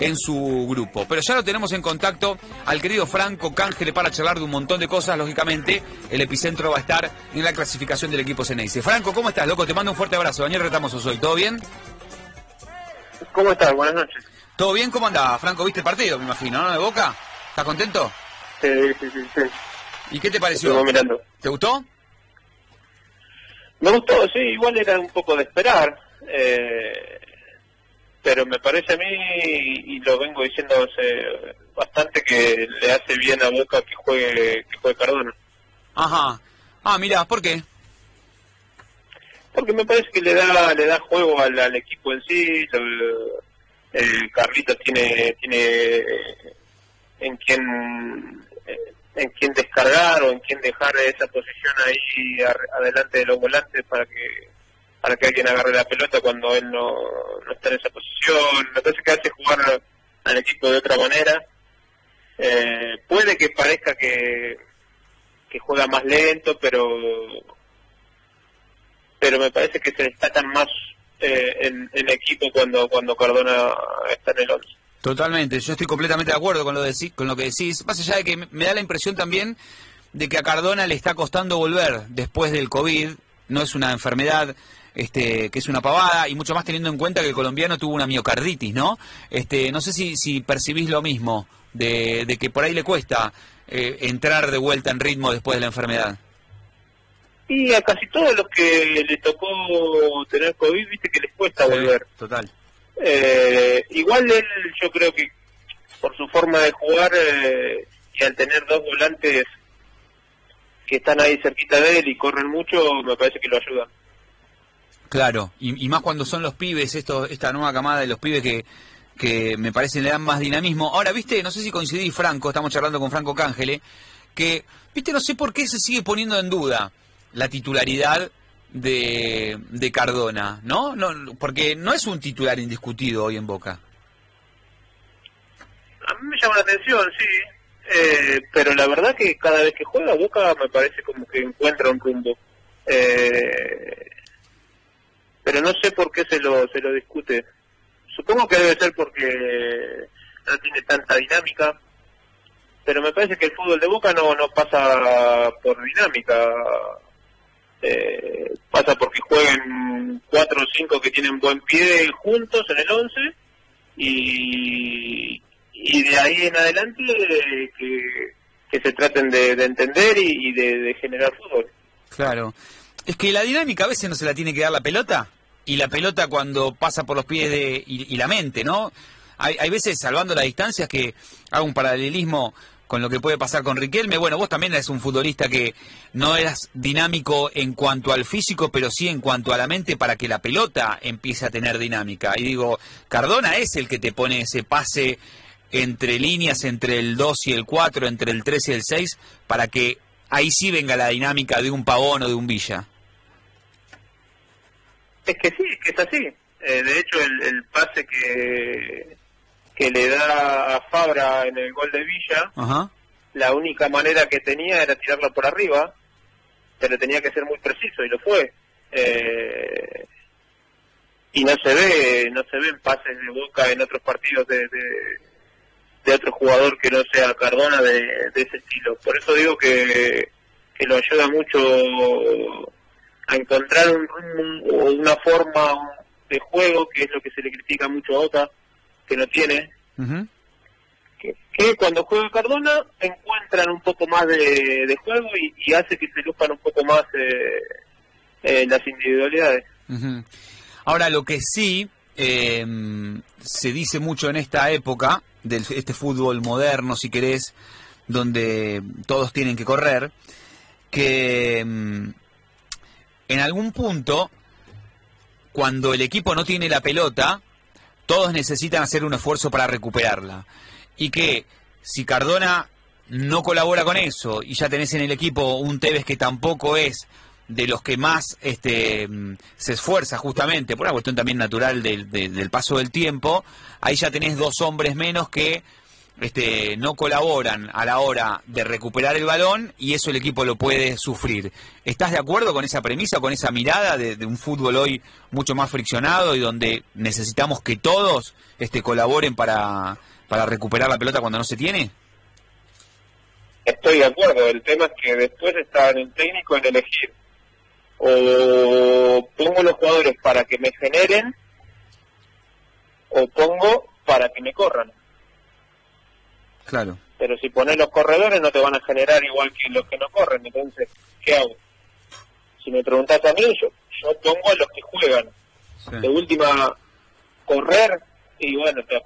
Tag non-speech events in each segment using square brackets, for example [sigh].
en su grupo. Pero ya lo tenemos en contacto al querido Franco Cángele para charlar de un montón de cosas. Lógicamente, el epicentro va a estar en la clasificación del equipo Ceneice. Franco, ¿cómo estás, loco? Te mando un fuerte abrazo. Daniel Retamoso soy. ¿Todo bien? ¿Cómo estás? Buenas noches. ¿Todo bien? ¿Cómo andaba? Franco, ¿viste el partido, me imagino, no? ¿De Boca? ¿Estás contento? Sí, sí, sí. sí. ¿Y qué te pareció? Mirando. ¿Te gustó? Me gustó, sí, igual era un poco de esperar. Eh, pero me parece a mí, y lo vengo diciendo hace bastante, que le hace bien a Boca que juegue, que juegue Cardona. Ajá. Ah, mira, ¿por qué? Porque me parece que le da le da juego al, al equipo en sí. el Carlitos tiene tiene en quien en quien descargar o en quien dejar esa posición ahí adelante de los volantes para que para que alguien agarre la pelota cuando él no, está en esa posición. Me parece que hace jugar al equipo de otra manera. Eh, puede que parezca que, juega más lento, pero pero me parece que se destacan más eh, en, equipo cuando cuando Cardona está en el 11. Totalmente, yo estoy completamente de acuerdo con lo, deci- con lo que decís. Más allá de que me da la impresión también de que a Cardona le está costando volver después del COVID. No es una enfermedad este, que es una pavada y mucho más teniendo en cuenta que el colombiano tuvo una miocarditis, ¿no? Este, no sé si, si percibís lo mismo, de, de que por ahí le cuesta eh, entrar de vuelta en ritmo después de la enfermedad. Y a casi todos los que le tocó tener COVID, viste que les cuesta volver. Total. Eh, igual él, yo creo que por su forma de jugar eh, y al tener dos volantes que están ahí cerquita de él y corren mucho, me parece que lo ayudan. Claro, y, y más cuando son los pibes, esta nueva camada de los pibes que, que me parece le dan más dinamismo. Ahora, viste, no sé si coincidí, Franco, estamos charlando con Franco Cángele, que, viste, no sé por qué se sigue poniendo en duda la titularidad de, de Cardona, ¿no? no Porque no es un titular indiscutido hoy en Boca. A mí me llama la atención, sí, eh, pero la verdad que cada vez que juega Boca me parece como que encuentra un rumbo. Eh, pero no sé por qué se lo, se lo discute. Supongo que debe ser porque no tiene tanta dinámica, pero me parece que el fútbol de Boca no, no pasa por dinámica. Eh, pasa porque jueguen cuatro o cinco que tienen buen pie juntos en el once y, y de ahí en adelante eh, que, que se traten de, de entender y, y de, de generar fútbol. Claro. Es que la dinámica a veces no se la tiene que dar la pelota. Y la pelota cuando pasa por los pies de, y, la mente, ¿no? Hay, hay veces, salvando las distancias, que hago un paralelismo con lo que puede pasar con Riquelme. Bueno, vos también eres un futbolista que no eras dinámico en cuanto al físico, pero sí en cuanto a la mente para que la pelota empiece a tener dinámica. Y digo, Cardona es el que te pone ese pase entre líneas, entre el 2 y el 4, entre el 3 y el 6, para que ahí sí venga la dinámica de un Pavón o de un Villa. Es que sí, es que es así. Eh, de hecho, el, el pase que, que le da a Fabra en el gol de Villa, Ajá. la única manera que tenía era tirarlo por arriba, pero tenía que ser muy preciso y lo fue. Eh, y no se ve, no se ven pases de Boca en otros partidos de, de, de otro jugador que no sea Cardona de, de ese estilo. Por eso digo que, que lo ayuda mucho a encontrar un, un- o una forma de juego, que es lo que se le critica mucho a Boca, que no tiene, que, que cuando juega Cardona encuentran un poco más de, de juego y, y hace que se luzcan un poco más eh, eh, las individualidades. Ahora, lo que sí eh, se dice mucho en esta época, de este fútbol moderno, si querés, donde todos tienen que correr, que mm, en algún punto, cuando el equipo no tiene la pelota, todos necesitan hacer un esfuerzo para recuperarla. Y que si Cardona no colabora con eso y ya tenés en el equipo un Tevez que tampoco es de los que más este, mm, se esfuerza justamente, por una cuestión también natural del, del- del paso del tiempo, ahí ya tenés dos hombres menos que este, no colaboran a la hora de recuperar el balón y eso el equipo lo puede sufrir. ¿Estás de acuerdo con esa premisa, con esa mirada de, un fútbol hoy mucho más friccionado y donde necesitamos que todos este, colaboren para, para recuperar la pelota cuando no se tiene? Estoy de acuerdo, el tema es que después está en el técnico en elegir o pongo los jugadores para que me generen o pongo para que me corran. Claro. Pero si pones los corredores no te van a generar igual que los que no corren, entonces, ¿qué hago? Si me preguntas a mí, yo, yo pongo a los que juegan. De última, correr y bueno, te,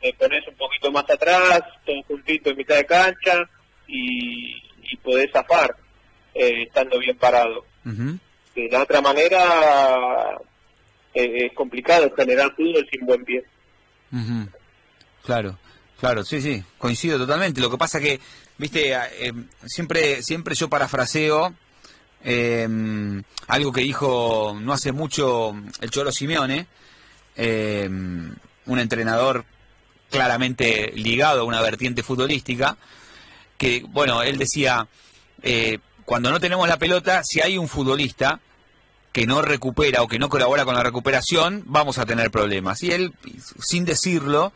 te, pones un poquito más atrás, todo juntito en mitad de cancha y, y podés zafar eh, estando bien parado. De la otra manera eh, es complicado generar fútbol sin buen pie. Claro. Claro, sí, sí, coincido totalmente. Lo que pasa que, viste, eh, siempre, siempre yo parafraseo eh, algo que dijo no hace mucho el Cholo Simeone, eh, un entrenador claramente ligado a una vertiente futbolística, que, bueno, él decía, cuando no tenemos la pelota, si hay un futbolista que no recupera o que no colabora con la recuperación, vamos a tener problemas. Y él, sin decirlo,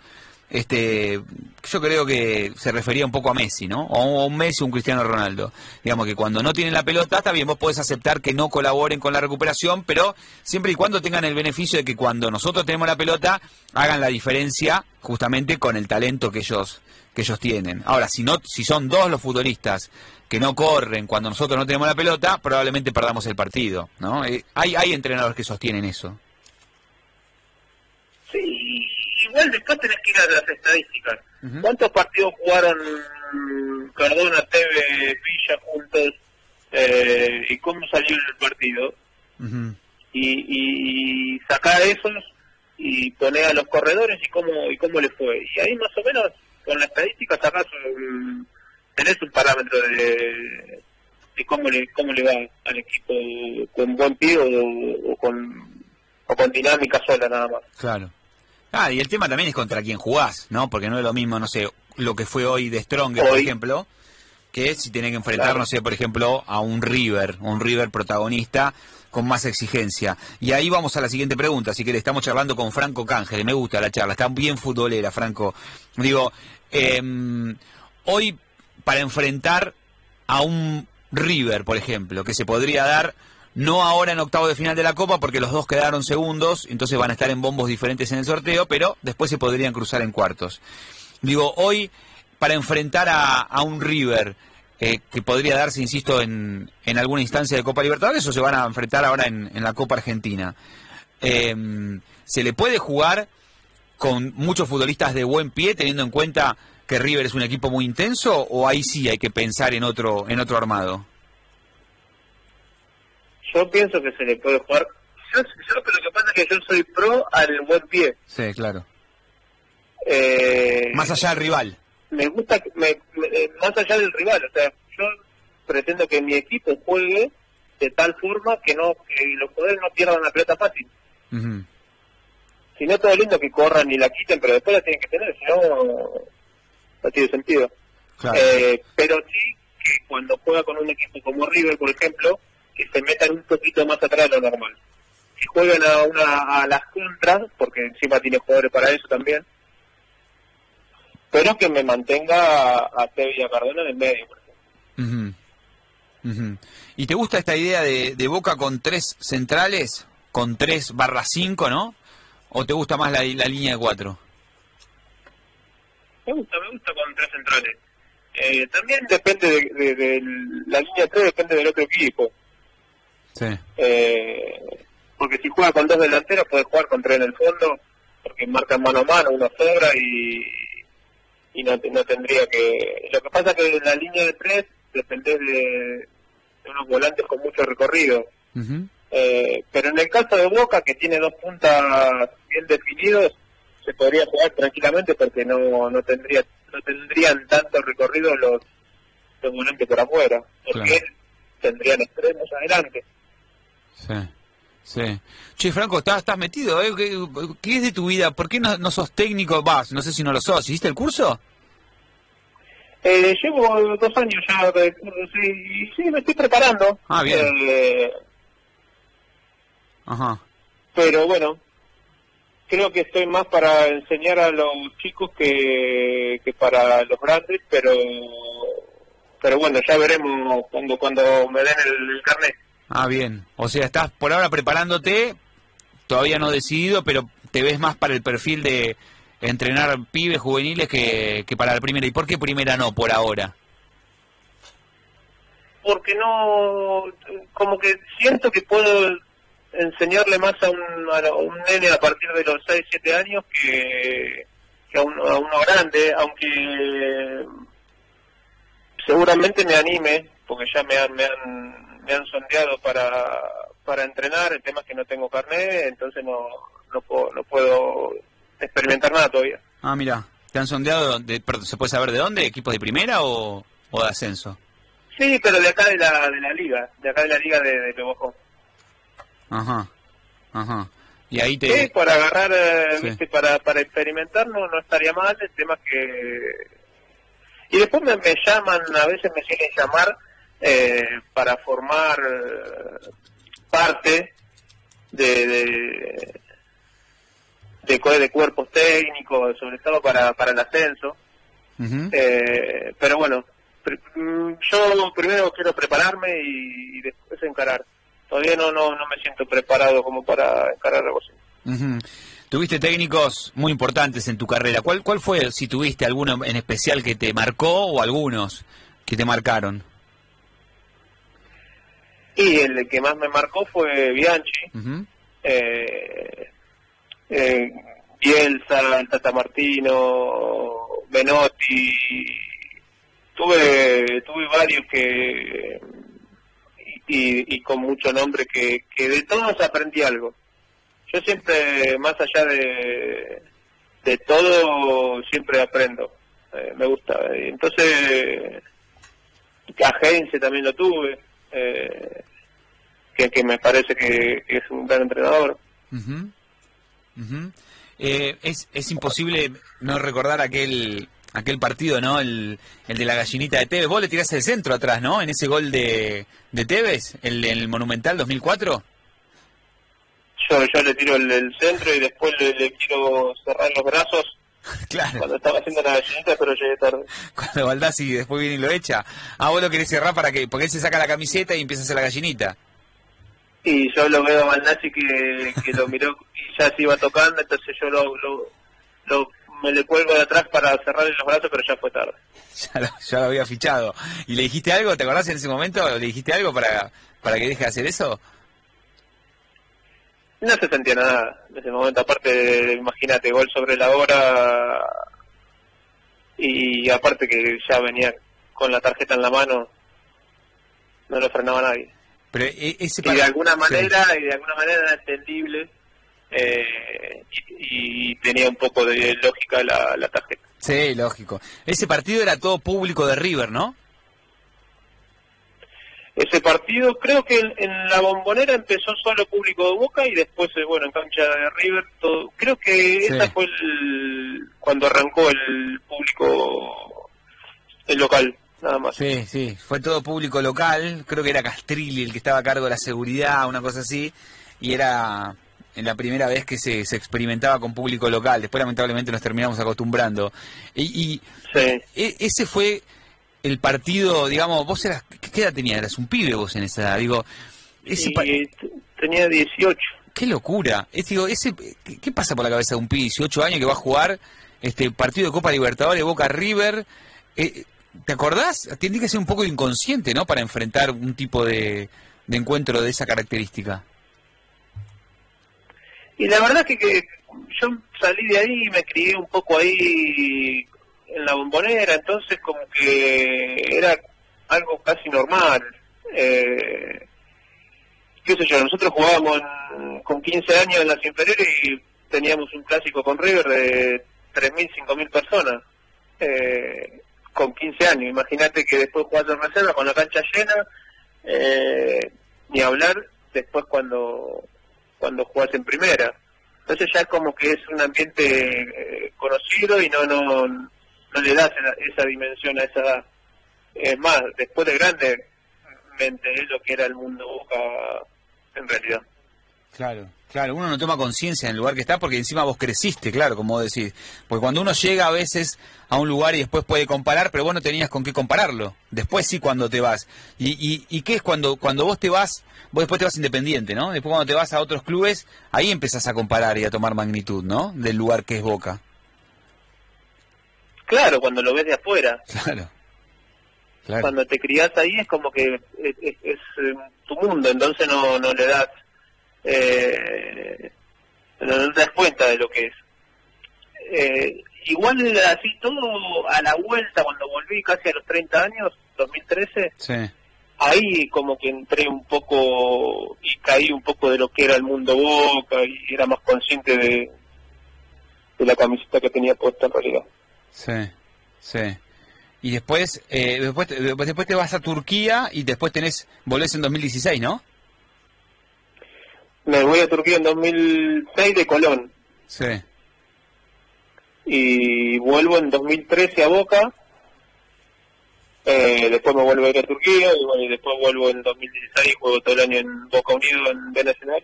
este, yo creo que se refería un poco a Messi, ¿no? O a un Messi o un Cristiano Ronaldo. Digamos que cuando no tienen la pelota, está bien, vos podés aceptar que no colaboren con la recuperación, pero siempre y cuando tengan el beneficio de que cuando nosotros tenemos la pelota, hagan la diferencia justamente con el talento que ellos, que ellos tienen. Ahora, si, no, si son dos los futbolistas que no corren cuando nosotros no tenemos la pelota, probablemente perdamos el partido, ¿no? Eh, hay, hay entrenadores que sostienen eso. Igual después tenés que ir a las estadísticas. ¿Cuántos partidos jugaron Cardona, Teve, Villa juntos? Eh, ¿Y cómo salió el partido? y, y sacar esos y poner a los corredores y cómo y cómo le fue. Y ahí más o menos con la estadística sacás un, tenés un parámetro de, de cómo le cómo le va al equipo con buen pie o, o con o con dinámica sola nada más. Claro. Ah, y el tema también es contra quién jugás, ¿no? Porque no es lo mismo, no sé, lo que fue hoy de Stronger, por ejemplo, que si tiene que enfrentar, no sé, por ejemplo, a un River, un River protagonista con más exigencia. Y ahí vamos a la siguiente pregunta, si que estamos charlando con Franco Cángel, me gusta la charla, está bien futbolera, Franco. Digo, em, hoy para enfrentar a un River, por ejemplo, que se podría dar no ahora en octavo de final de la Copa porque los dos quedaron segundos, entonces van a estar en bombos diferentes en el sorteo, pero después se podrían cruzar en cuartos. Digo, hoy para enfrentar a, un River eh, que podría darse, insisto, en, en, alguna instancia de Copa Libertadores o se van a enfrentar ahora en, la Copa Argentina. Em, ¿Se le puede jugar con muchos futbolistas de buen pie teniendo en cuenta que River es un equipo muy intenso o ahí sí hay que pensar en otro, en otro armado? Yo pienso que se le puede jugar. Yo, yo lo que pasa es que yo soy pro al buen pie. Sí, claro. Eh, más allá del rival. Me gusta, me, eh, más allá del rival. O sea, yo pretendo que mi equipo juegue de tal forma que no que los poderes no pierdan la pelota fácil. Si no, todo lindo que corran y la quiten, pero después la tienen que tener, si no, no tiene sentido. Eh, pero sí que cuando juega con un equipo como River, por ejemplo, que se metan un poquito más atrás de lo normal. Que jueguen a, una, a las contras, porque encima tiene jugadores para eso también, pero que me mantenga a, a Cardona en el medio. Por ¿Y te gusta esta idea de, de, Boca con tres centrales, con tres barra cinco, no? ¿O te gusta más la, la línea de cuatro? Me gusta, me gusta con tres centrales. Eh, también depende de, de, la línea 3 depende del otro equipo. Eh, porque si juega con dos delanteros puede jugar con tres en el fondo, porque marcan mano a mano, uno sobra y, y no, no tendría que... Lo que pasa es que en la línea de tres depende de, unos volantes con mucho recorrido. eh, pero en el caso de Boca, que tiene dos puntas bien definidos, se podría jugar tranquilamente porque no, no tendría no tendrían tanto recorrido los, los volantes por afuera, porque tendrían extremos adelante. Sí. Sí. Che, Franco, estás, estás metido, ¿eh? ¿Qué, es de tu vida? ¿Por qué no, no sos técnico? Vas, no sé si no lo sos. ¿Hiciste el curso? Eh, llevo dos años ya de sí, y sí, me estoy preparando. Ah, bien. Eh, Ajá. pero bueno, creo que estoy más para enseñar a los chicos que, que para los grandes, pero pero bueno, ya veremos cuando cuando me den el, el carnet. Ah, bien. O sea, estás por ahora preparándote, todavía no decidido, pero te ves más para el perfil de entrenar pibes juveniles que, que para la primera. ¿Y por qué primera no, por ahora? Porque no, como que siento que puedo enseñarle más a un, a un nene a partir de los 6, 7 años que, que a, uno, a uno grande, aunque seguramente me anime, porque ya me me han, me han sondeado para, para entrenar, el tema es que no tengo carnet, entonces no, no, puedo, no puedo experimentar nada todavía. Ah, mira, ¿te han sondeado? De, ¿Se puede saber de dónde? ¿Equipos de primera o, o de ascenso? Sí, pero de acá de la, de la liga, de acá de la liga de, de Lobojón. Ajá, ajá. Y ahí te... Sí, para agarrar, eh, Sí. viste, para, para experimentar no, no estaría mal, el tema es que... Y después me, me llaman, a veces me quieren llamar eh, para formar eh, parte de, de, de, de cuerpos técnicos, sobre todo para, para el ascenso. Eh, pero bueno, mm, yo primero quiero prepararme y, y después encarar. Todavía no, no, no me siento preparado como para encarar algo así. Ujú. Tuviste técnicos muy importantes en tu carrera. ¿Cuál, ¿Cuál fue, si tuviste alguno en especial que te marcó o algunos que te marcaron? Y el que más me marcó fue Bianchi, eh, eh, Bielsa, el Tata Martino, Menotti. Tuve, tuve varios que y, y con mucho nombre que, que de todos aprendí algo. Yo siempre, más allá de, de todo, siempre aprendo. Eh, me gusta. Entonces, Agencia también lo tuve, eh, que, que me parece que, que es un gran entrenador. Eh, es, es imposible no recordar aquel aquel partido, ¿no? El, el de la gallinita de Tevez. Vos le tiraste el centro atrás, ¿no? En ese gol de, de Tevez, el, el Monumental 2004. Yo, yo le tiro el, el centro y después le, le quiero cerrar los brazos [laughs] claro, cuando estaba haciendo la gallinita, pero llegué tarde. [laughs] cuando Baldassi después viene y lo echa. Ah, vos lo querés cerrar para que, porque él se saca la camiseta y empieza a hacer la gallinita. Y yo lo veo a Baldassi que, que lo miró y ya se iba tocando, entonces yo lo, lo, lo- me le cuelgo de atrás para cerrarle los brazos, pero ya fue tarde. [laughs] Ya lo, ya lo había fichado. ¿Y le dijiste algo? ¿Te acordás en ese momento? ¿Le dijiste algo para, para que deje de hacer eso? No se sentía nada en ese momento, aparte, imagínate, gol sobre la hora y aparte que ya venía con la tarjeta en la mano, no lo frenaba nadie. Pero e- ese Y de alguna Sí. manera, y de alguna manera era entendible eh, y, y tenía un poco de lógica la, la tarjeta. Sí, lógico. Ese partido era todo público de River, ¿no? Ese partido creo que en, en la bombonera empezó solo público de Boca y después, eh, bueno, en cancha de River, todo. creo que Sí. esa fue el, cuando arrancó el público, el local, nada más. Sí, sí. Fue todo público local. Creo que era Castrilli el que estaba a cargo de la seguridad, una cosa así. Y era en la primera vez que se, se experimentaba con público local. Después, lamentablemente, nos terminamos acostumbrando. Y, y Sí. e- ese fue el partido, digamos, vos eras, ¿qué edad tenías? Eras un pibe vos en esa edad. Digo, ese Y tenía 18. Qué locura. Es, digo, ese, ¿qué, qué pasa por la cabeza de un pibe de 18 años que va a jugar este partido de Copa Libertadores Boca River? Eh, ¿Te acordás? Tiene que ser un poco inconsciente, ¿no? Para enfrentar un tipo de, encuentro de esa característica. Y la verdad que, que yo salí de ahí y me crié un poco ahí en la bombonera, entonces como que era algo casi normal. Eh, qué sé yo, nosotros jugábamos en- con 15 años en las inferiores y teníamos un clásico con River de 3.000, 5.000 personas. Eh, con 15 años, imagínate que después jugás en reserva con la cancha llena, eh, ni hablar después cuando cuando jugás en primera. Entonces ya como que es un ambiente eh, conocido y no no no le das esa, esa dimensión a esa edad. Es más, después de grande me enteré lo que era el mundo Boca en realidad. Claro, claro, uno no toma conciencia en el lugar que está porque encima vos creciste, claro, como decís. Porque cuando uno llega a veces a un lugar y después puede comparar, pero vos no tenías con qué compararlo. Después sí cuando te vas. ¿Y, y, y qué es cuando, cuando vos te vas, vos después te vas independiente, ¿no? Después cuando te vas a otros clubes, ahí empezás a comparar y a tomar magnitud, ¿no? Del lugar que es Boca. Claro, cuando lo ves de afuera. Claro. claro. Cuando te criás ahí es como que es, es, es eh, tu mundo, entonces no, no le das eh, no te das cuenta de lo que es. Eh, igual así todo a la vuelta, cuando volví casi a los 30 años, 2013, Sí. ahí como que entré un poco y caí un poco de lo que era el mundo Boca y era más consciente de, de la camiseta que tenía puesta en realidad. Sí, sí. Y después, eh, después, te- después te vas a Turquía y después tenés, volvés en 2016, ¿no? Me voy a Turquía en 2006 de Colón Sí. y vuelvo en 2013 a Boca. Eh, después me vuelvo a ir a Turquía y, bueno, y después vuelvo en 2016 juego todo el año en Boca Unido en B Nacional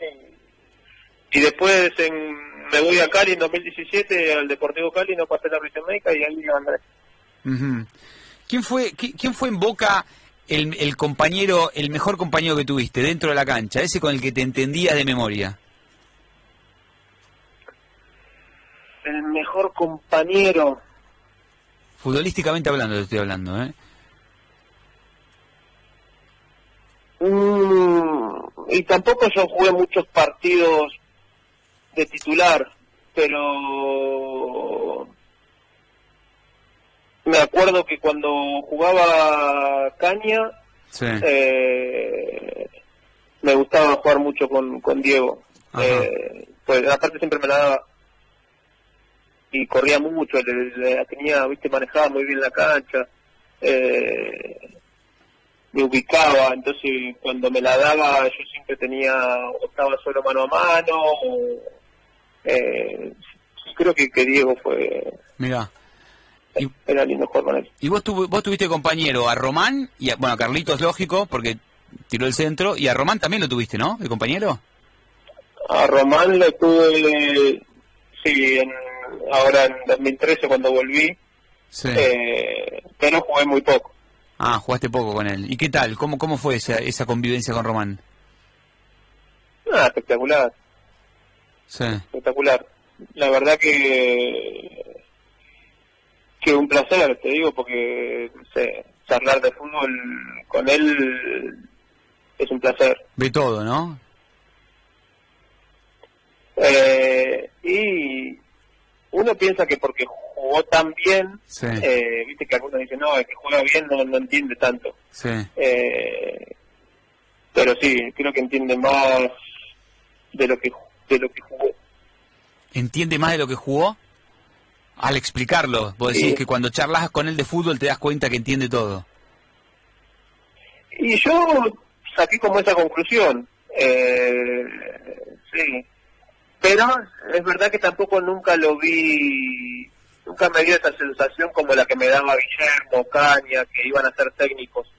y, y después en, me voy a Cali en 2017 al Deportivo Cali, no pasé la revisión médica y ahí andré. Ujú. ¿Quién fue, qui- quién fue en Boca el, el compañero, el mejor compañero que tuviste dentro de la cancha? Ese con el que te entendías de memoria. El mejor compañero, Futbolísticamente hablando, te estoy hablando, ¿eh? Mm, y tampoco yo jugué muchos partidos de titular, pero me acuerdo que cuando jugaba Caña, Sí. eh, me gustaba jugar mucho con, con Diego. Eh, pues aparte siempre me la daba y corría mucho, le- le- tenía, viste, manejaba muy bien la cancha, eh, me ubicaba, entonces cuando me la daba yo siempre tenía, o estaba solo mano a mano, o, eh, creo que, que Diego fue, Mirá. Y, era lindo jugar con él. y vos, tuvo- vos tuviste compañero a Román, y a, bueno, a Carlitos, lógico, porque tiró el centro, y a Román también lo tuviste, ¿no? ¿El compañero? A Román lo tuve, sí, en, ahora en 2013 cuando volví, Sí. eh, pero jugué muy poco. Ah, jugaste poco con él. ¿Y qué tal? ¿Cómo, cómo fue esa, esa convivencia con Román? Ah, espectacular, Sí. espectacular. La verdad que que un placer, te digo, porque no sé, charlar de fútbol con él es un placer. Ve todo, ¿no? Eh, y uno piensa que porque jugó tan bien, Sí. eh, viste que algunos dicen, no, el que juega bien no, no entiende tanto. Sí. Eh, pero sí, creo que entiende más de lo que de lo que jugó. ¿Entiende más de lo que jugó? Al explicarlo, vos decís que cuando charlas con él de fútbol te das cuenta que entiende todo. Y yo saqué como esa conclusión. Eh, sí. Pero es verdad que tampoco nunca lo vi, nunca me dio esa sensación como la que me daba Guillermo, Caña, que iban a ser técnicos.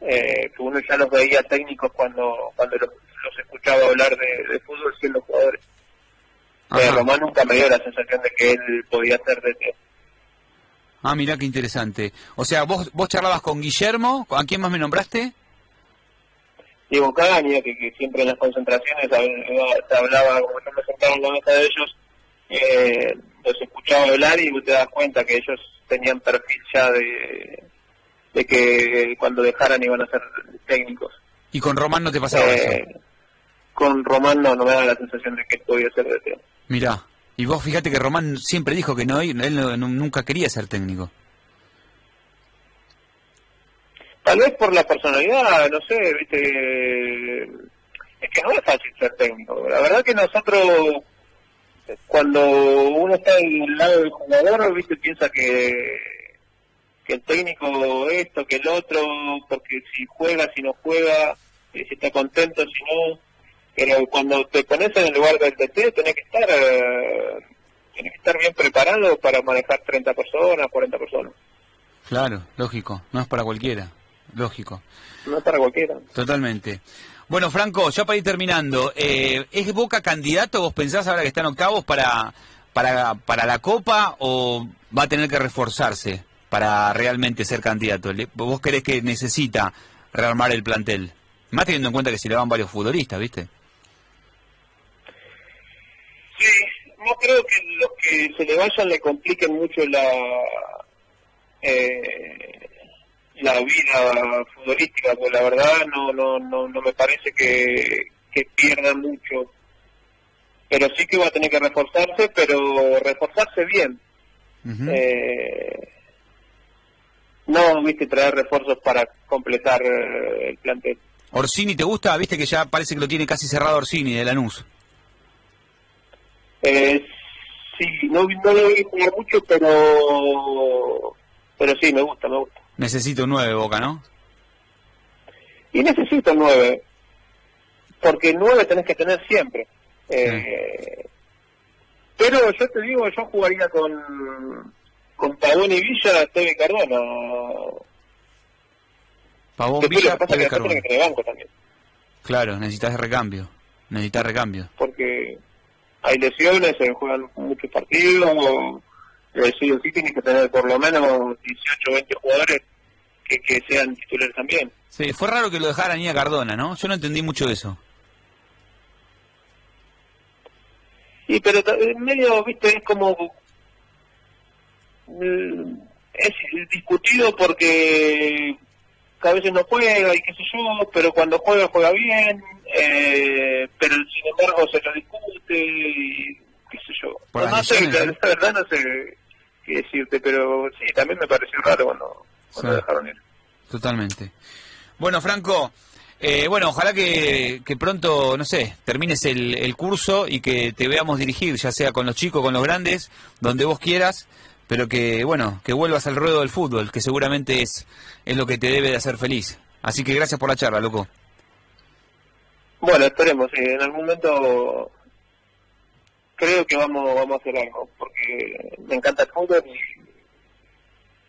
Eh, que uno ya los veía técnicos cuando cuando los, los escuchaba hablar de, de fútbol siendo jugadores. Eh, Román nunca me dio la sensación de que él podía ser de Ah, mirá qué interesante. O sea, vos, vos charlabas con Guillermo, ¿a quién más me nombraste? Diego Caña, que, que siempre en las concentraciones se hablaba, como yo me sentaba en la mesa de ellos, eh, los escuchaba hablar y te das cuenta que ellos tenían perfil ya de, de que cuando dejaran iban a ser técnicos. Y con Román no te pasaba eso. Eh, con Román no, no me da la sensación de que podía ser de. Mirá. Y vos fíjate que Román siempre dijo que no, él no- nunca quería ser técnico. Tal vez por la personalidad, no sé, viste, es que no es fácil ser técnico. La verdad que nosotros, cuando uno está del lado del jugador, viste, piensa que, que el técnico esto, que el otro, porque si juega, si no juega, eh, si está contento, si no. Pero cuando te pones en el lugar del TT, tenés que estar eh, tiene que estar bien preparado para manejar 30 personas, 40 personas. Claro, lógico, no es para cualquiera, lógico. No es para cualquiera. Totalmente. Bueno, Franco, ya para ir terminando, eh, ¿es Boca candidato, vos pensás ahora que están octavos para, para, para la Copa o va a tener que reforzarse para realmente ser candidato? Le- ¿Vos crees que necesita rearmar el plantel? Más teniendo en cuenta que se le van varios futbolistas, ¿viste? Sí, no creo que los que se le vayan le compliquen mucho la eh, la vida futbolística, porque la verdad no no no, no me parece que, que pierda mucho. Pero sí que va a tener que reforzarse, pero reforzarse bien. Ujú. Eh, no, viste, traer refuerzos para completar eh, el plantel. Orsini, ¿te gusta? Viste que ya parece que lo tiene casi cerrado Orsini de Lanús. Eh, sí, no, no lo vi jugar mucho, pero pero sí, me gusta, me gusta. Necesita un 9 Boca, ¿no? Y necesito nueve, porque nueve tenés que tener siempre. Eh, Pero yo te digo, yo jugaría con con Pavón y Villa, Teve Cardona. Pavón Después Villa, es Tevez, que banco también, Claro, necesitas recambio. Necesitas recambio. porque hay lesiones, se juegan muchos partidos, eh, sí o sí tienes que tener por lo menos 18 o 20 jugadores que, que sean titulares también. Sí, fue raro que lo dejaran ir a Cardona, ¿no? Yo no entendí mucho eso. Y pero en medio, viste, es como... mm, Es discutido porque que a veces no juega y qué sé yo, pero cuando juega, juega bien, eh, pero sin embargo se lo discute y qué sé yo. Por no, sé, la, ¿eh? la verdad no sé qué decirte, pero sí, también me pareció raro cuando, cuando Sí. dejaron ir. Totalmente. Bueno, Franco, eh, bueno, ojalá que, que pronto, no sé, termines el, el curso y que te veamos dirigir, ya sea con los chicos, con los grandes, donde vos quieras, pero que, bueno, que vuelvas al ruedo del fútbol, que seguramente es, es lo que te debe de hacer feliz. Así que gracias por la charla, loco. Bueno, esperemos, sí, en algún momento creo que vamos vamos a hacer algo, porque me encanta el fútbol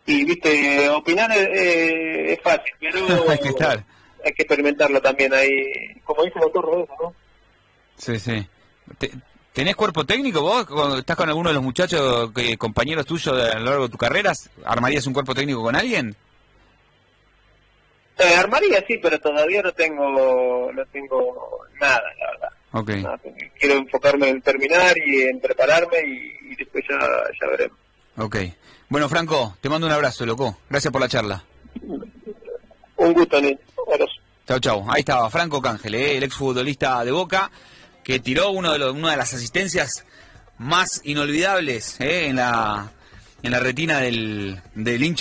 y, y viste, opinar es, eh, es fácil, pero [laughs] Hay que estar. hay que experimentarlo también ahí, como dice el doctor Rodolfo, ¿no? Sí, sí. Te- ¿Tenés cuerpo técnico vos? ¿Estás con alguno de los muchachos, que, compañeros tuyos de- a lo largo de tu carrera? ¿Armarías un cuerpo técnico con alguien? Eh, armaría sí, pero todavía no tengo no tengo nada, la verdad. Nada, quiero enfocarme en terminar y en prepararme y, y después ya, ya veremos. Ok. Bueno, Franco, te mando un abrazo, loco. Gracias por la charla. Un gusto, Nil. Chau, chau. Ahí estaba Franco Cángel, ¿eh? el exfutbolista de Boca, que tiró uno de los, una de las asistencias más inolvidables ¿eh? en, la, en la retina del, del hincha.